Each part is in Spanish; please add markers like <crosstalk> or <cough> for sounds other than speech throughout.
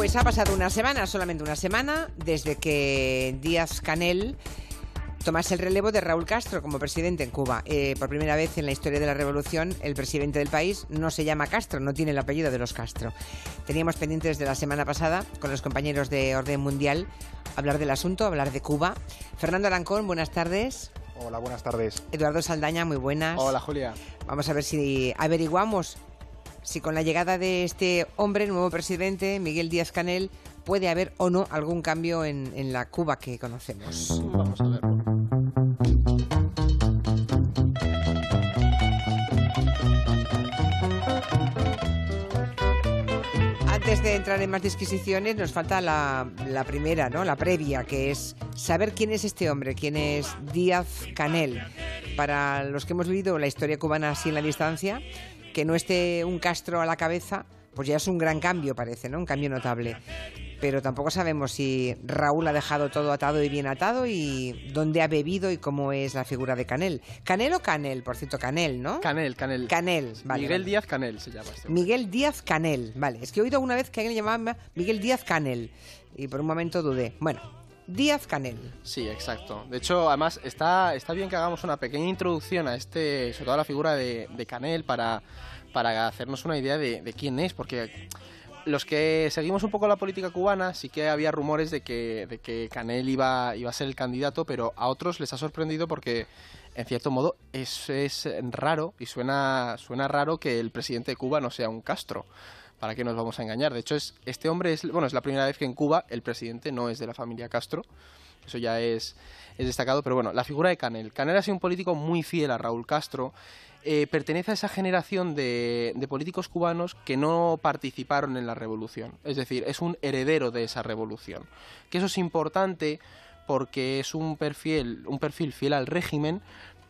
Pues ha pasado una semana, solamente una semana, desde que Díaz Canel tomase el relevo de Raúl Castro como presidente en Cuba. Eh, por primera vez en la historia de la revolución, el presidente del país no se llama Castro, no tiene el apellido de los Castro. Teníamos pendientes de la semana pasada con los compañeros de Orden Mundial hablar del asunto, hablar de Cuba. Fernando Arancón, buenas tardes. Hola, buenas tardes. Eduardo Saldaña, muy buenas. Hola, Julia. Vamos a ver si averiguamos si con la llegada de este hombre, el nuevo presidente, Miguel Díaz Canel, puede haber o no algún cambio en, en la Cuba que conocemos. Vamos a ver. Antes de entrar en más disquisiciones, nos falta la, la primera, ¿no? La previa, que es saber quién es este hombre, quién es Díaz Canel. Para los que hemos vivido la historia cubana así en la distancia, que no esté un Castro a la cabeza, pues ya es un gran cambio, parece, ¿no? Un cambio notable. Pero tampoco sabemos si Raúl ha dejado todo atado y bien atado y dónde ha bebido y cómo es la figura de Canel. ¿Canel o Canel? Por cierto, Canel, ¿no? Canel, Canel. Canel, vale. Miguel. Díaz Canel se llama este. Miguel Díaz Canel, vale. Es que he oído una vez que alguien le llamaba Miguel Díaz Canel y por un momento dudé. Bueno, Díaz Canel. Sí, exacto. De hecho, además, está, está bien que hagamos una pequeña introducción a este, sobre todo a la figura de, Canel, para, para hacernos una idea de, de quién es, porque los que seguimos un poco la política cubana, sí que había rumores de que, de que Canel iba, iba a ser el candidato, pero a otros les ha sorprendido porque, en cierto modo, es, es raro y suena, suena raro que el presidente de Cuba no sea un Castro. ¿Para qué nos vamos a engañar? De hecho, es, este hombre es, bueno, es la primera vez que en Cuba el presidente no es de la familia Castro. Eso ya es, es destacado, pero bueno, la figura de Canel. Canel ha sido un político muy fiel a Raúl Castro. Eh, pertenece a esa generación de, de políticos cubanos que no participaron en la revolución. Es decir, es un heredero de esa revolución. Que eso es importante porque es un perfil, un perfil fiel al régimen,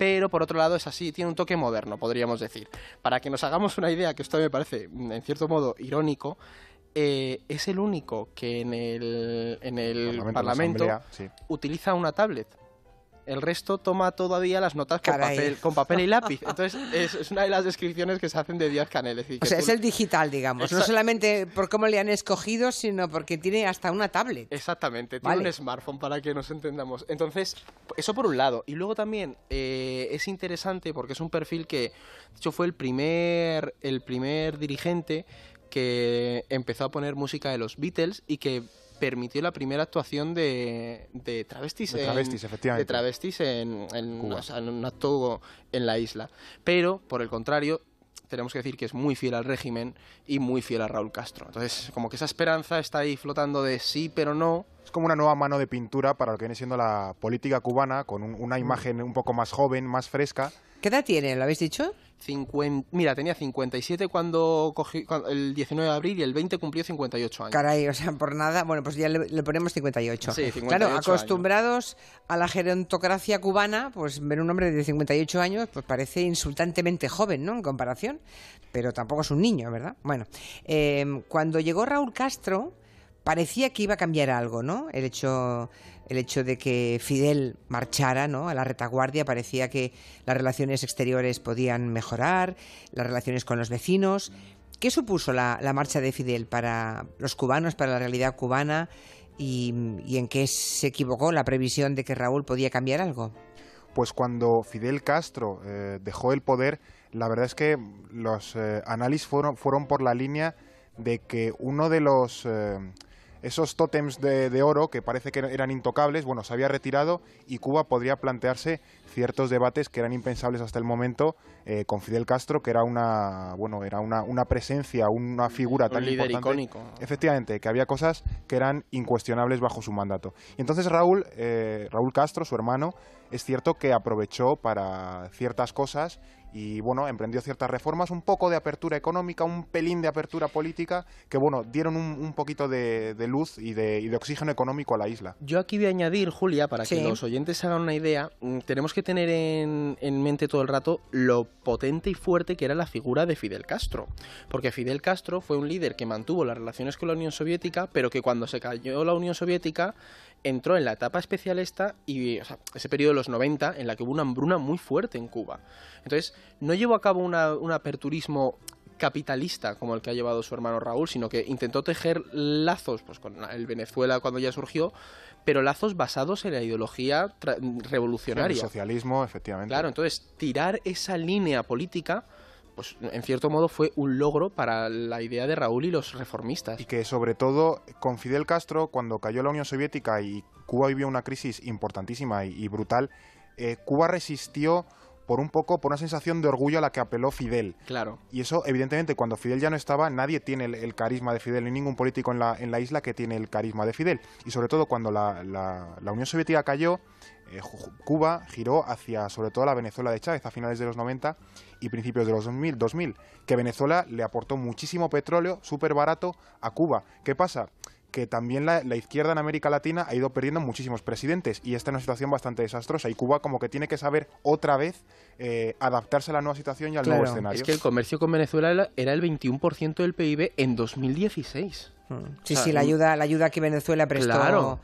pero por otro lado es así, tiene un toque moderno, podríamos decir. Para que nos hagamos una idea, que esto me parece en cierto modo irónico, eh, es el único que en el, en el Parlamento, sí. utiliza una tablet. El resto toma todavía las notas con papel, con papel y <laughs> lápiz. Entonces, es, es una de las descripciones que se hacen de Díaz Canel. O sea, tú- es el digital, digamos. No solamente por cómo le han escogido, sino porque tiene hasta una tablet. Exactamente, tiene Vale. un smartphone para que nos entendamos. Entonces, eso por un lado. Y luego también eh, es interesante porque es un perfil que, de hecho, fue el primer, el primer dirigente que empezó a poner música de los Beatles y que permitió la primera actuación de, de travestis, De en- travestis, efectivamente. de travestis en, en- Cuba. o sea, en un acto en la isla. Pero, por el contrario, tenemos que decir que es muy fiel al régimen y muy fiel a Raúl Castro. Entonces, como que esa esperanza está ahí flotando de sí, pero no. Es como una nueva mano de pintura para lo que viene siendo la política cubana, con un- una imagen un poco más joven, más fresca. ¿Qué edad tiene? ¿Lo habéis dicho? 50, mira, tenía 57 cuando cogí cuando- el 19 de abril y el 20 cumplió 58 años. Caray, o sea, por nada. Bueno, pues ya le, le ponemos 58. Sí, 58 Claro, años. acostumbrados a la gerontocracia cubana, pues ver un hombre de 58 años, pues parece insultantemente joven, ¿no? En comparación. Pero tampoco es un niño, ¿verdad? Bueno, eh, cuando llegó Raúl Castro, parecía que iba a cambiar algo, ¿no? El hecho, el hecho de que Fidel marchara, ¿no? A la retaguardia, parecía que las relaciones exteriores podían mejorar, las relaciones con los vecinos. ¿Qué supuso la, marcha de Fidel para los cubanos, para la realidad cubana? Y, y en qué se equivocó la previsión de que Raúl podía cambiar algo? Pues cuando Fidel Castro eh, dejó el poder, la verdad es que los eh, análisis fueron, fueron por la línea de que uno de los... eh, esos tótems de, de oro que parece que eran intocables, bueno, se había retirado y Cuba podría plantearse ciertos debates que eran impensables hasta el momento eh, con Fidel Castro, que era una, bueno, era una, una presencia, una figura Un tan líder importante. icónico. Efectivamente, que había cosas que eran incuestionables bajo su mandato. Y entonces Raúl, eh, Raúl Castro, su hermano, es cierto que aprovechó para ciertas cosas y bueno, emprendió ciertas reformas, un poco de apertura económica, un pelín de apertura política, que bueno, dieron un, un poquito de, de luz y de, y de oxígeno económico a la isla. Yo aquí voy a añadir, Julia, para Sí. que los oyentes se hagan una idea, mm, tenemos que tener en, en mente todo el rato lo potente y fuerte que era la figura de Fidel Castro. Porque Fidel Castro fue un líder que mantuvo las relaciones con la Unión Soviética, pero que cuando se cayó la Unión Soviética entró en la etapa especial esta y o sea, ese periodo de los 90 en la que hubo una hambruna muy fuerte en Cuba. Entonces, no llevó a cabo una- un aperturismo capitalista como el que ha llevado su hermano Raúl, sino que intentó tejer lazos pues, con el Venezuela cuando ya surgió, pero lazos basados en la ideología revolucionaria. El socialismo, efectivamente. Claro, entonces tirar esa línea política pues en cierto modo fue un logro para la idea de Raúl y los reformistas. Y que sobre todo con Fidel Castro, cuando cayó la Unión Soviética y Cuba vivió una crisis importantísima y, brutal, eh, Cuba resistió por un poco, por una sensación de orgullo a la que apeló Fidel. Claro. Y eso, evidentemente, cuando Fidel ya no estaba, nadie tiene el, carisma de Fidel, ni ningún político en la, en la isla que tiene el carisma de Fidel. Y sobre todo cuando la, la, Unión Soviética cayó, eh, Cuba giró hacia, sobre todo, la Venezuela de Chávez a finales de los 90 y principios de los 2000, 2000 que Venezuela le aportó muchísimo petróleo, súper barato, a Cuba. ¿Qué pasa? Que también la, izquierda en América Latina ha ido perdiendo muchísimos presidentes y esta es una situación bastante desastrosa y Cuba como que tiene que saber otra vez eh, adaptarse a la nueva situación y al nuevo escenario. Es que el comercio con Venezuela era el 21% del PIB en 2016. Mm. Sí, sí, la ayuda, la ayuda que Venezuela prestó,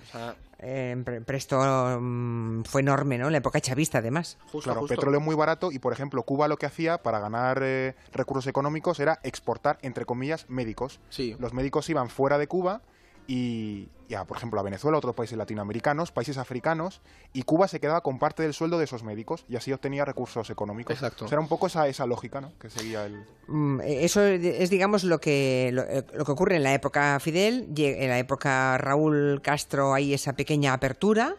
eh, prestó mm, fue enorme, ¿no? En la época chavista, además. claro, petróleo muy barato y, por ejemplo, Cuba lo que hacía para ganar eh, recursos económicos era exportar, entre comillas, médicos. Sí. Los médicos iban fuera de Cuba y ya, por ejemplo, a Venezuela, otros países latinoamericanos, países africanos, y Cuba se quedaba con parte del sueldo de esos médicos y así obtenía recursos económicos. Exacto. era un poco esa, esa lógica ¿no? que seguía el... Mm, eso es, digamos, lo que, eh, lo, que ocurre en la época Fidel, en la época Raúl Castro hay esa pequeña apertura.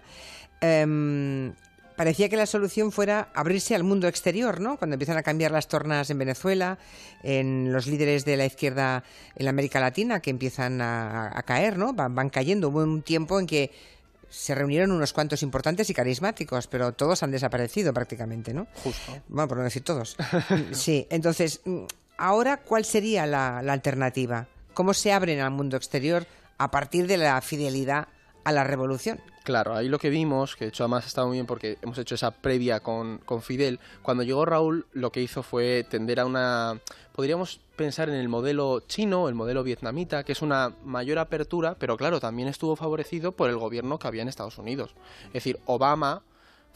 Em, parecía que la solución fuera abrirse al mundo exterior, ¿no? Cuando empiezan a cambiar las tornas en Venezuela, en los líderes de la izquierda en la América Latina que empiezan a, caer, ¿no? Van, cayendo. Hubo un tiempo en que se reunieron unos cuantos importantes y carismáticos, pero todos han desaparecido prácticamente, ¿no? Justo. Bueno, por no decir todos. <laughs> sí, entonces, ahora, ¿cuál sería la alternativa? ¿Cómo se abren al mundo exterior a partir de la fidelidad a la revolución? Claro, ahí lo que vimos, que de hecho además estado muy bien porque hemos hecho esa previa con, con Fidel, cuando llegó Raúl lo que hizo fue tender a una, podríamos pensar en el modelo chino, el modelo vietnamita, que es una mayor apertura, pero claro, también estuvo favorecido por el gobierno que había en Estados Unidos. Es decir, Obama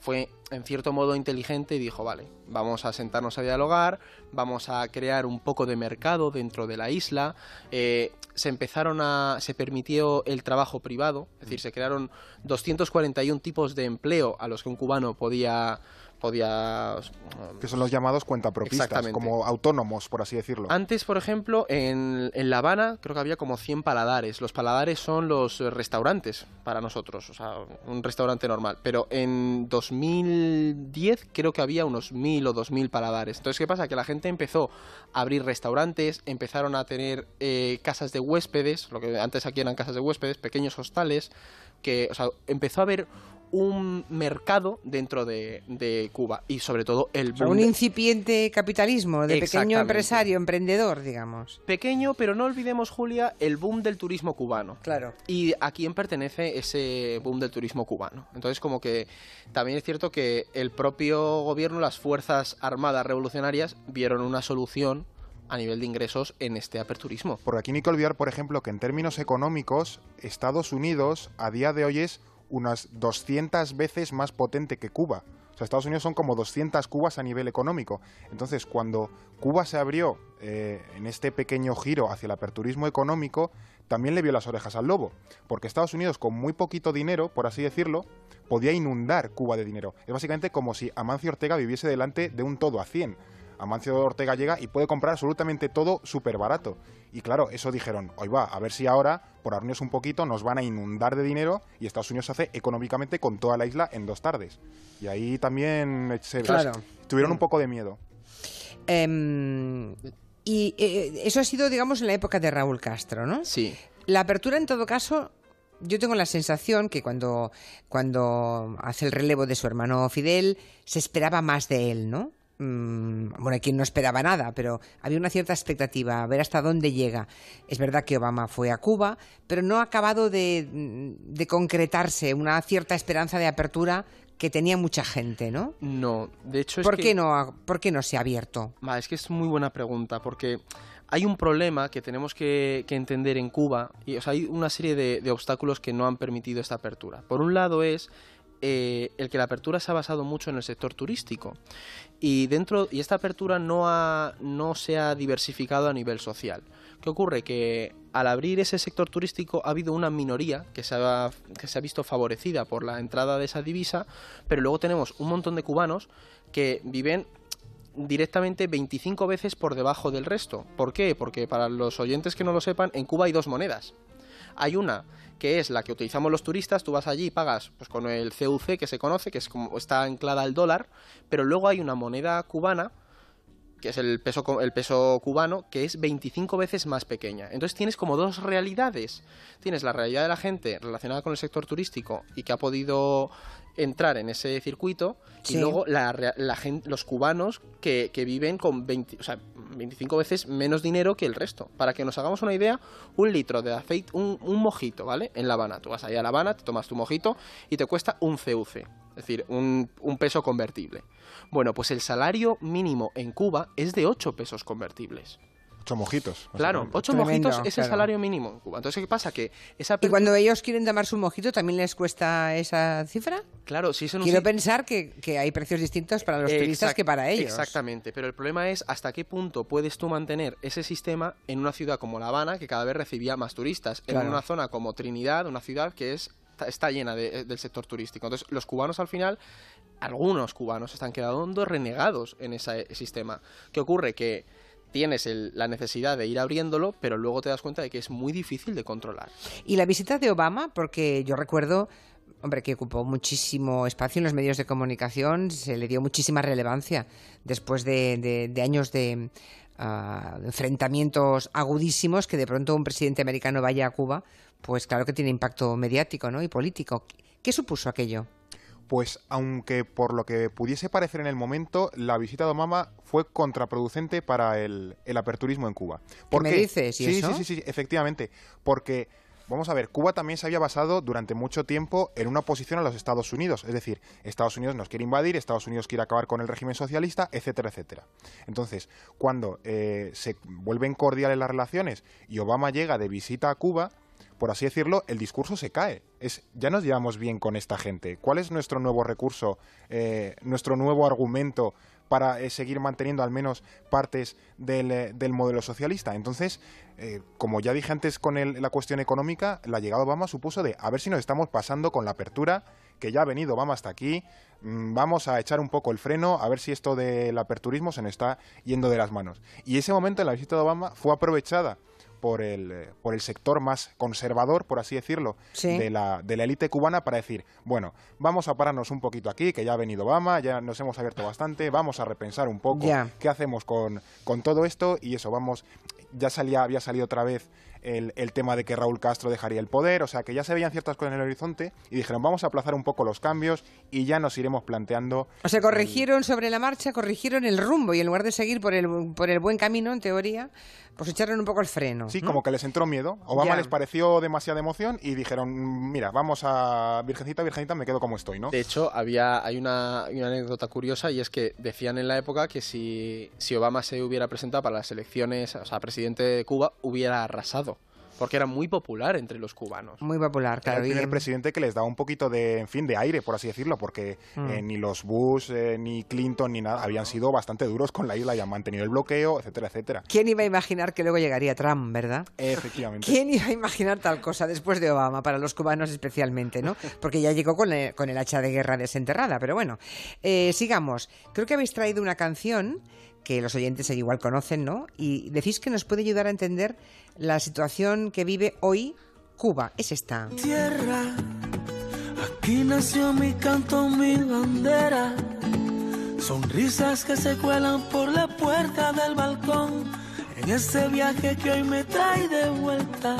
fue en cierto modo inteligente y dijo, vale, vamos a sentarnos a dialogar, vamos a crear un poco de mercado dentro de la isla, eh, se empezaron a, se permitió el trabajo privado, es decir, se crearon 241 tipos de empleo a los que un cubano podía podía... Que son los llamados cuentapropistas, como autónomos, por así decirlo. Antes, por ejemplo, en, en La Habana creo que había como 100 paladares. Los paladares son los restaurantes para nosotros, o sea, un restaurante normal. Pero en 2010 creo que había unos 1000 o 2000 paladares. Entonces, ¿qué pasa? Que la gente empezó a abrir restaurantes, empezaron a tener eh, casas de huéspedes, lo que antes aquí eran casas de huéspedes, pequeños hostales, que, o sea, empezó a haber un mercado dentro de, Cuba y sobre todo el boom un incipiente capitalismo de pequeño empresario, emprendedor, digamos. Pequeño, pero no olvidemos, Julia, el boom del turismo cubano. Claro. Y a quién pertenece ese boom del turismo cubano. Entonces, como que también es cierto que el propio gobierno, las Fuerzas Armadas Revolucionarias, vieron una solución a nivel de ingresos en este aperturismo. Porque aquí no hay que olvidar, por ejemplo, que en términos económicos, Estados Unidos a día de hoy es unas 200 veces más potente que Cuba. O sea, Estados Unidos son como 200 Cubas a nivel económico. Entonces, cuando Cuba se abrió eh, en este pequeño giro hacia el aperturismo económico, también le vio las orejas al lobo. Porque Estados Unidos, con muy poquito dinero, por así decirlo, podía inundar Cuba de dinero. Es básicamente como si Amancio Ortega viviese delante de un todo a 100. Amancio Ortega llega y puede comprar absolutamente todo súper barato. Y claro, eso dijeron, hoy va, a ver si ahora, por abrirnos un poquito, nos van a inundar de dinero y Estados Unidos se hace económicamente con toda la isla en dos tardes. Y ahí también se, tuvieron un poco de miedo. Em, y eh, eso ha sido, digamos, en la época de Raúl Castro, ¿no? Sí. La apertura, en todo caso, yo tengo la sensación que cuando, cuando hace el relevo de su hermano Fidel, se esperaba más de él, ¿no? Mm, bueno, quien no esperaba nada, pero había una cierta expectativa, a ver hasta dónde llega. Es verdad que Obama fue a Cuba, pero no ha acabado de, de concretarse una cierta esperanza de apertura que tenía mucha gente, ¿no? No, de hecho es ¿Por que... Qué no, ¿Por qué no se ha abierto? es que es muy buena pregunta, porque hay un problema que tenemos que, entender en Cuba, y o sea, hay una serie de, de obstáculos que no han permitido esta apertura. Por un lado es eh, el que la apertura se ha basado mucho en el sector turístico y dentro y esta apertura no ha, no se ha diversificado a nivel social. ¿Qué ocurre? Que al abrir ese sector turístico ha habido una minoría que se, ha, que se ha visto favorecida por la entrada de esa divisa, pero luego tenemos un montón de cubanos que viven directamente 25 veces por debajo del resto. ¿Por qué? Porque para los oyentes que no lo sepan, en Cuba hay dos monedas. Hay una que es la que utilizamos los turistas, tú vas allí y pagas pues, con el CUC que se conoce, que es como está anclada al dólar, pero luego hay una moneda cubana que es el peso, el peso cubano, que es 25 veces más pequeña. Entonces tienes como dos realidades. Tienes la realidad de la gente relacionada con el sector turístico y que ha podido entrar en ese circuito y luego la, la gente, los cubanos que, que viven con 20, o sea, 25 veces menos dinero que el resto. Para que nos hagamos una idea, un litro de aceite, un, un mojito, ¿vale? En La Habana. Tú vas allá a La Habana, te tomas tu mojito y te cuesta un CUC, es decir, un, un peso convertible. Bueno, pues el salario mínimo en Cuba es de 8 pesos convertibles. Ocho mojitos. Claro, ocho Tremendo, mojitos es el salario mínimo en Cuba. Entonces, ¿qué pasa? Que esa... ¿Y cuando ellos quieren tomar su mojito también les cuesta esa cifra? Claro, si eso no Quiero si- pensar que, que hay precios distintos para los turistas que para ellos. Exactamente, pero el problema es hasta qué punto puedes tú mantener ese sistema en una ciudad como La Habana, que cada vez recibía más turistas, Claro. en una zona como Trinidad, una ciudad que es está- está llena de- del sector turístico. Entonces, los cubanos al final, algunos cubanos están quedando renegados en ese sistema. ¿Qué ocurre? Que tienes el- la necesidad de ir abriéndolo, pero luego te das cuenta de que es muy difícil de controlar. Y la visita de Obama, porque yo recuerdo, hombre, que ocupó muchísimo espacio en los medios de comunicación, se le dio muchísima relevancia después de, años de ah, enfrentamientos agudísimos, que de pronto un presidente americano vaya a Cuba, pues claro que tiene impacto mediático ¿no? y político. ¿Qué supuso aquello? Pues aunque por lo que pudiese parecer en el momento, la visita de Obama fue contraproducente para el, el aperturismo en Cuba. ¿Por qué? dices? ¿Y sí, eso? sí, sí, sí, efectivamente. Porque, vamos a ver, Cuba también se había basado durante mucho tiempo en una oposición a los Estados Unidos. Es decir, Estados Unidos nos quiere invadir, Estados Unidos quiere acabar con el régimen socialista, etcétera, etcétera. Entonces, cuando eh, se vuelven cordiales las relaciones y Obama llega de visita a Cuba, por así decirlo, el discurso se cae. Es, ya nos llevamos bien con esta gente. ¿Cuál es nuestro nuevo recurso, eh, nuestro nuevo argumento para eh, seguir manteniendo al menos partes del, eh, del modelo socialista? Entonces, como ya dije antes con el- la cuestión económica, la llegada de Obama supuso de a ver si nos estamos pasando con la apertura, que ya ha venido Obama hasta aquí, mm, vamos a echar un poco el freno, a ver si esto del aperturismo se nos está yendo de las manos. Y ese momento en la visita de Obama fue aprovechada por el, eh, por el sector más conservador, por así decirlo, Sí. de la de la élite cubana para decir, bueno, vamos a pararnos un poquito aquí, que ya ha venido Obama, ya nos hemos abierto bastante, vamos a repensar un poco qué hacemos con, con todo esto y eso, vamos, ya salía, había salido otra vez el, el tema de que Raúl Castro dejaría el poder, o sea que ya se veían ciertas cosas en el horizonte y dijeron, vamos a aplazar un poco los cambios y ya nos iremos planteando O sea, corrigieron sobre la marcha, corrigieron el rumbo y en lugar de seguir por el, por el buen camino, en teoría, pues echaron un poco el freno. Sí, ¿no? como que les entró miedo. Obama Ya. les pareció demasiada emoción y dijeron, mira, vamos a Virgencita, Virgencita, me quedo como estoy, ¿no? De hecho, había, hay una, hay una anécdota curiosa y es que decían en la época que si, si Obama se hubiera presentado para las elecciones, o sea, presidente de Cuba, hubiera arrasado. Porque era muy popular entre los cubanos. Muy popular, Era claro. el y- primer presidente que les daba un poquito de, en fin, de aire, por así decirlo, porque Mm. eh, ni los Bush, eh, ni Clinton, ni nada, habían sido bastante duros con la isla y han mantenido el bloqueo, etcétera, etcétera. ¿Quién iba a imaginar que luego llegaría Trump, verdad? Efectivamente. ¿Quién iba a imaginar tal cosa después de Obama, para los cubanos especialmente, ¿no? Porque ya llegó con el, con el hacha de guerra desenterrada, pero bueno. Eh, sigamos. Creo que habéis traído una canción que los oyentes igual conocen, ¿no? Y decís que nos puede ayudar a entender la situación que vive hoy Cuba. Es esta. tierra. Aquí nació mi canto, mi bandera. Sonrisas que se cuelan por la puerta del balcón. En ese viaje que hoy me trae de vuelta.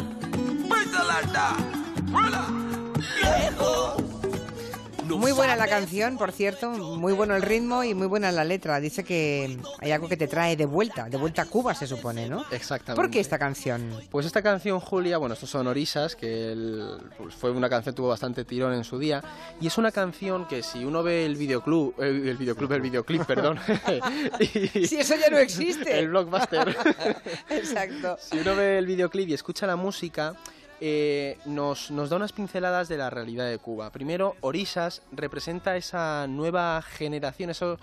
Muy buena la canción, por cierto, muy bueno el ritmo y muy buena la letra. Dice que hay algo que te trae de vuelta, de vuelta a Cuba se supone, ¿no? Exactamente. ¿Por qué esta canción? Pues esta canción, Julia, bueno, estos son Orisas, que el- pues fue una canción que tuvo bastante tirón en su día, y es una canción que si uno ve el videoclub, el, el videoclub, el videoclip, perdón, <laughs> y- Si eso ya no existe. el blockbuster, <laughs> Exacto. si uno ve el videoclip y escucha la música, eh, nos, nos da unas pinceladas de la realidad de Cuba. Primero, Orisas representa esa nueva generación, eso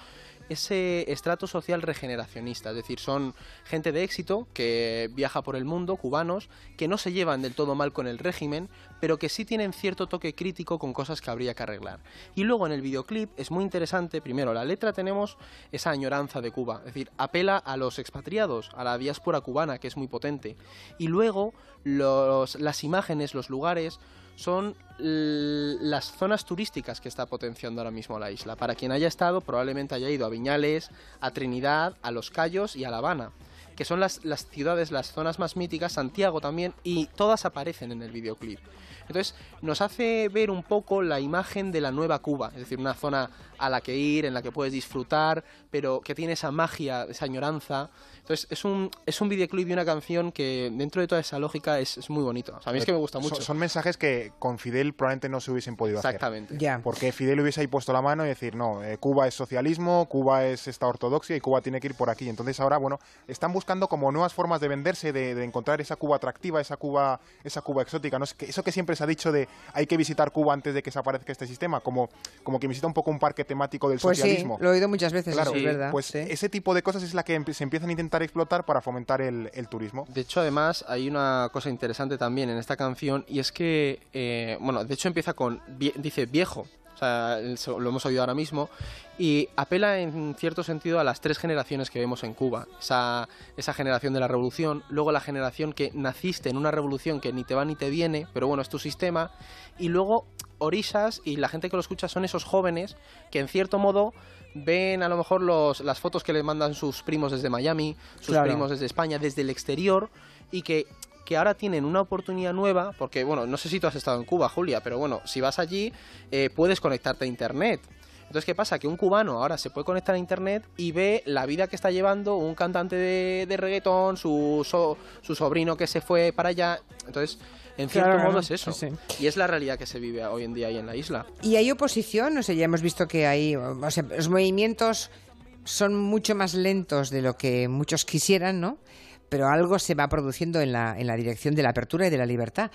ese estrato social regeneracionista, es decir, son gente de éxito que viaja por el mundo, cubanos, que no se llevan del todo mal con el régimen, pero que sí tienen cierto toque crítico con cosas que habría que arreglar. Y luego en el videoclip es muy interesante, primero, la letra tenemos esa añoranza de Cuba, es decir, apela a los expatriados, a la diáspora cubana, que es muy potente. Y luego las imágenes, los lugares, son las zonas turísticas que está potenciando ahora mismo la isla. Para quien haya estado, probablemente haya ido a Viñales, a Trinidad, a Los Cayos y a La Habana, que son las, ciudades, las zonas más míticas, Santiago también, y todas aparecen en el videoclip. Entonces nos hace ver un poco la imagen de la nueva Cuba, es decir, una zona a la que ir, en la que puedes disfrutar, pero que tiene esa magia, esa añoranza. Entonces es un, es un videoclip y una canción que dentro de toda esa lógica es, muy bonito. a mí es que me gusta mucho. Son, mensajes que con Fidel probablemente no se hubiesen podido hacer. Exactamente. Porque Fidel hubiese ahí puesto la mano y decir, no, eh, Cuba es socialismo, Cuba es esta ortodoxia y Cuba tiene que ir por aquí. Entonces ahora, bueno, están buscando como nuevas formas de venderse, de, encontrar esa Cuba atractiva, esa Cuba, esa Cuba exótica. ¿no? Eso que siempre se ha dicho de hay que visitar Cuba antes de que desaparezca este sistema, como, como que visita un poco un parque temático del pues socialismo. Sí, lo he oído muchas veces, claro, es verdad. Pues ese tipo de cosas es la que se empiezan a intentar explotar para fomentar el, turismo. De hecho, además, hay una cosa interesante también en esta canción y es que, eh, bueno, de hecho empieza con, dice viejo, o sea, lo hemos oído ahora mismo, y apela en cierto sentido a las tres generaciones que vemos en Cuba. Esa, esa generación de la revolución, luego la generación que naciste en una revolución que ni te va ni te viene, pero bueno, es tu sistema, y luego Orisas y la gente que lo escucha son esos jóvenes que en cierto modo ven a lo mejor los, las fotos que le mandan sus primos desde Miami, sus primos desde España, desde el exterior, y que que ahora tienen una oportunidad nueva, porque bueno, no sé si tú has estado en Cuba, Julia, pero bueno, si vas allí eh, puedes conectarte a Internet. Entonces, ¿qué pasa? Que un cubano ahora se puede conectar a internet y ve la vida que está llevando un cantante de, de reggaetón, su, su sobrino que se fue para allá. Entonces, en cierto modo es eso. Y es la realidad que se vive hoy en día ahí en la isla. ¿Y hay oposición? No sé, ya hemos visto que hay. O sea, los movimientos son mucho más lentos de lo que muchos quisieran, ¿no? Pero algo se va produciendo en la, en la dirección de la apertura y de la libertad.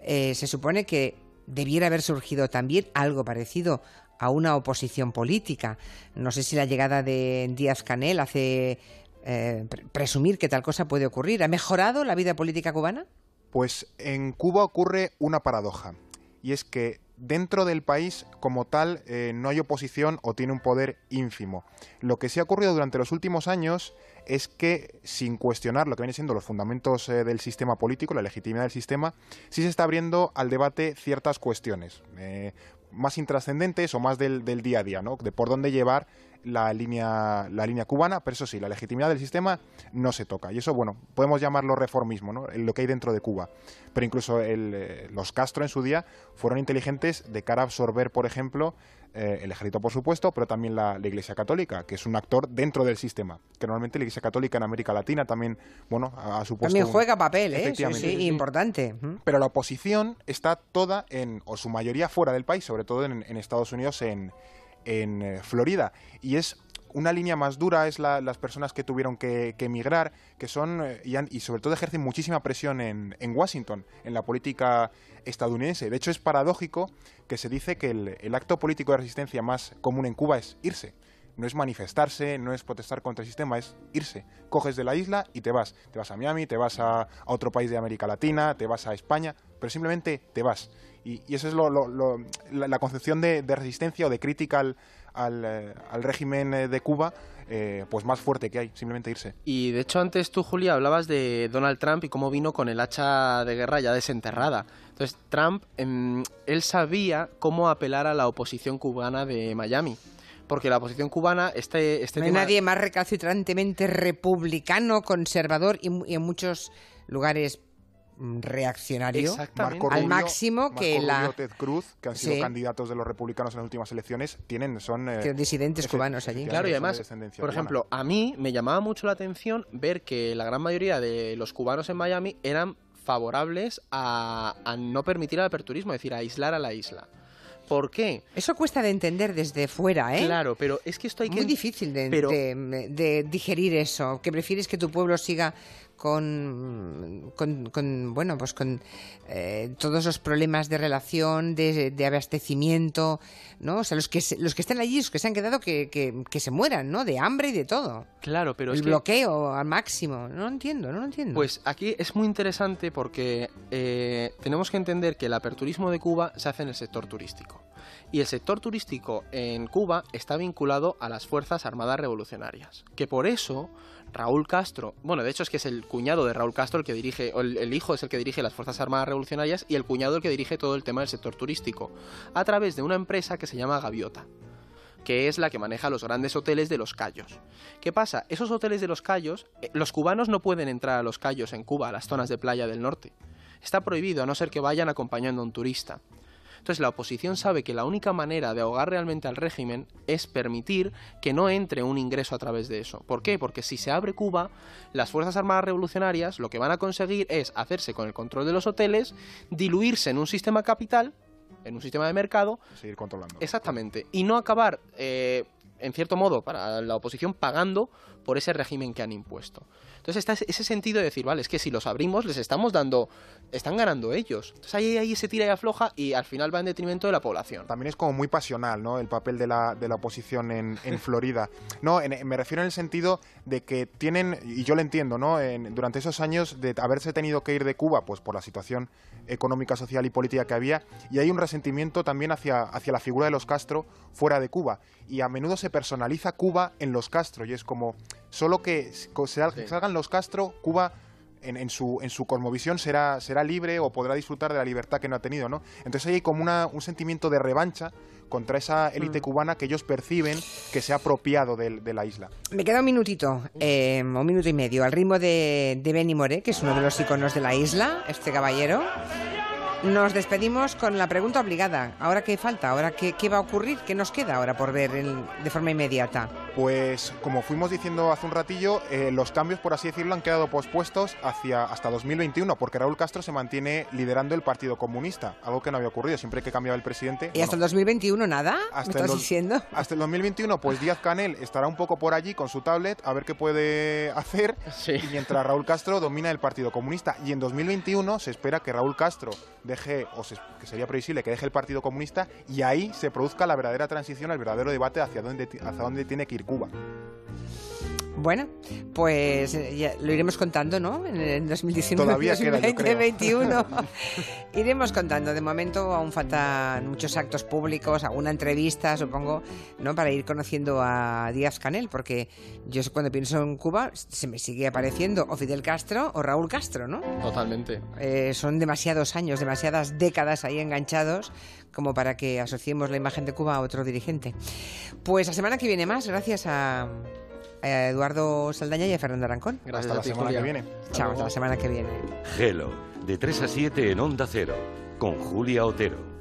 Eh, se supone que debiera haber surgido también algo parecido a una oposición política. No sé si la llegada de Díaz Canel hace eh, presumir que tal cosa puede ocurrir. ¿Ha mejorado la vida política cubana? Pues en Cuba ocurre una paradoja, y es que dentro del país como tal eh, no hay oposición o tiene un poder ínfimo. Lo que sí ha ocurrido durante los últimos años es que, sin cuestionar lo que vienen siendo los fundamentos eh, del sistema político, la legitimidad del sistema, sí se está abriendo al debate ciertas cuestiones. Eh, más intrascendentes o más del, del, día a día, ¿no? De por dónde llevar la línea, la línea cubana, pero eso sí, la legitimidad del sistema no se toca. Y eso, bueno, podemos llamarlo reformismo, ¿no? lo que hay dentro de Cuba. Pero incluso eh, los Castro en su día fueron inteligentes de cara a absorber, por ejemplo, eh, el ejército, por supuesto, pero también la, Iglesia Católica, que es un actor dentro del sistema. Que normalmente la Iglesia Católica en América Latina también, bueno, ha, supuesto. También juega papel, ¿eh? Sí, importante. Pero la oposición está toda, en, o su mayoría fuera del país, sobre todo en Estados Unidos, en en eh, Florida. Y es una línea más dura es las personas que tuvieron que, emigrar, que son, eh, y, sobre todo ejercen muchísima presión en, Washington, en la política estadounidense. De hecho, es paradójico que se dice que el, acto político de resistencia más común en Cuba es irse. No es manifestarse, no es protestar contra el sistema, es irse. Coges de la isla y te vas. Te vas a Miami, te vas a, otro país de América Latina, te vas a España, pero simplemente te vas. Y, eso es la, concepción de, resistencia o de crítica al, eh, régimen eh, de Cuba eh, pues más fuerte que hay, simplemente irse. Y de hecho antes tú, Julia, hablabas de Donald Trump y cómo vino con el hacha de guerra ya desenterrada. Entonces Trump, em, él sabía cómo apelar a la oposición cubana de Miami. Porque la oposición cubana, este, este no hay nadie más recalcitrantemente republicano, conservador y en muchos lugares Mm, reaccionario al máximo que la Ted Cruz que han sido candidatos de los republicanos en las últimas elecciones tienen son eh, disidentes cubanos allí. claro y además por ejemplo a mí me llamaba mucho la atención ver que la gran mayoría de los cubanos en Miami eran favorables a, no permitir el aperturismo es decir a aislar a la isla. ¿Por qué? Eso cuesta de entender desde fuera, ¿eh? Claro, pero es que esto hay Muy difícil de, de, digerir eso, que prefieres que tu pueblo siga con, con, bueno, pues con eh, todos los problemas de relación, de, abastecimiento, ¿no? O sea, los que, los que están allí, los que se han quedado, que, que, se mueran, ¿no? De hambre y de todo. Claro, pero El es bloqueo al máximo. No lo entiendo, no lo entiendo. Pues aquí es muy interesante porque eh, tenemos que entender que el aperturismo de Cuba se hace en el sector turístico. Y el sector turístico en Cuba está vinculado a las Fuerzas Armadas Revolucionarias. Que por eso Raúl Castro, bueno, de hecho es que es el cuñado de Raúl Castro el que dirige, o el, hijo es el que dirige las Fuerzas Armadas Revolucionarias y el cuñado el que dirige todo el tema del sector turístico, a través de una empresa que se llama Gaviota que es la que maneja los grandes hoteles de los Cayos. ¿Qué pasa? Esos hoteles de los Cayos, eh, los cubanos no pueden entrar a los Cayos en Cuba, a las zonas de playa del norte. Está prohibido, a no ser que vayan acompañando a un turista. Entonces la oposición sabe que la única manera de ahogar realmente al régimen es permitir que no entre un ingreso a través de eso. ¿Por qué? Porque si se abre Cuba, las Fuerzas Armadas Revolucionarias lo que van a conseguir es hacerse con el control de los hoteles, diluirse en un sistema capital, en un sistema de mercado. Seguir controlando. Exactamente. Y no acabar, eh, en cierto modo, para la oposición pagando por ese régimen que han impuesto. Entonces está ese sentido de decir, vale, es que si los abrimos les estamos dando, están ganando ellos. Entonces ahí, ahí se tira y afloja y al final va en detrimento de la población. También es como muy pasional, ¿no? El papel de la, de la oposición en, en <laughs> Florida. No, me refiero en el sentido de que tienen, y yo lo entiendo, ¿no? durante esos años de haberse tenido que ir de Cuba, pues por la situación económica, social y política que había, y hay un resentimiento también hacia, hacia la figura de los Castro fuera de Cuba. Y a menudo se personaliza Cuba en los Castro, y es como, solo que salgan los Castro, Cuba en, su, en su cosmovisión será, será libre o podrá disfrutar de la libertad que no ha tenido, ¿no? Entonces hay como una, un sentimiento de revancha contra esa élite mm. cubana que ellos perciben que se ha apropiado de, la isla. Me queda un minutito, eh, un minuto y medio, al ritmo de, de Benny More, que es uno de los iconos de la isla, este caballero. Nos despedimos con la pregunta obligada. ¿Ahora qué falta? ¿Ahora qué, qué va a ocurrir? ¿Qué nos queda ahora por ver de forma inmediata? Pues como fuimos diciendo hace un ratillo, eh, los cambios, por así decirlo, han quedado pospuestos hacia hasta 2021, porque Raúl Castro se mantiene liderando el Partido Comunista, algo que no había ocurrido siempre que cambiaba el presidente. ¿Y hasta el 2021 nada? Hasta ¿Me estás diciendo? Hasta el 2021, pues Díaz Canel estará un poco por allí con su tablet a ver qué puede hacer, y mientras Raúl Castro domina el Partido Comunista. Y en 2021 se espera que Raúl Castro deje, o que sería previsible que deje el Partido Comunista, y ahí se produzca la verdadera transición, el verdadero debate hacia dónde, hacia dónde tiene que ir Cuba. Bueno, pues eh, ya lo iremos contando, ¿no? En 2019, Todavía 2021. <laughs> iremos contando. De momento aún faltan muchos actos públicos, alguna entrevista, supongo, ¿no? Para ir conociendo a Díaz Canel, porque yo cuando pienso en Cuba se me sigue apareciendo o Fidel Castro o Raúl Castro, ¿no? Totalmente. Eh, son demasiados años, demasiadas décadas ahí enganchados como para que asociemos la imagen de Cuba a otro dirigente. Pues la semana que viene más, gracias a a Eduardo Saldaña y a Fernando Arancón. Gracias hasta la semana que viene. Chao, hasta la semana que viene. Gelo, de 3 a 7 en Onda Cero, con Julia Otero.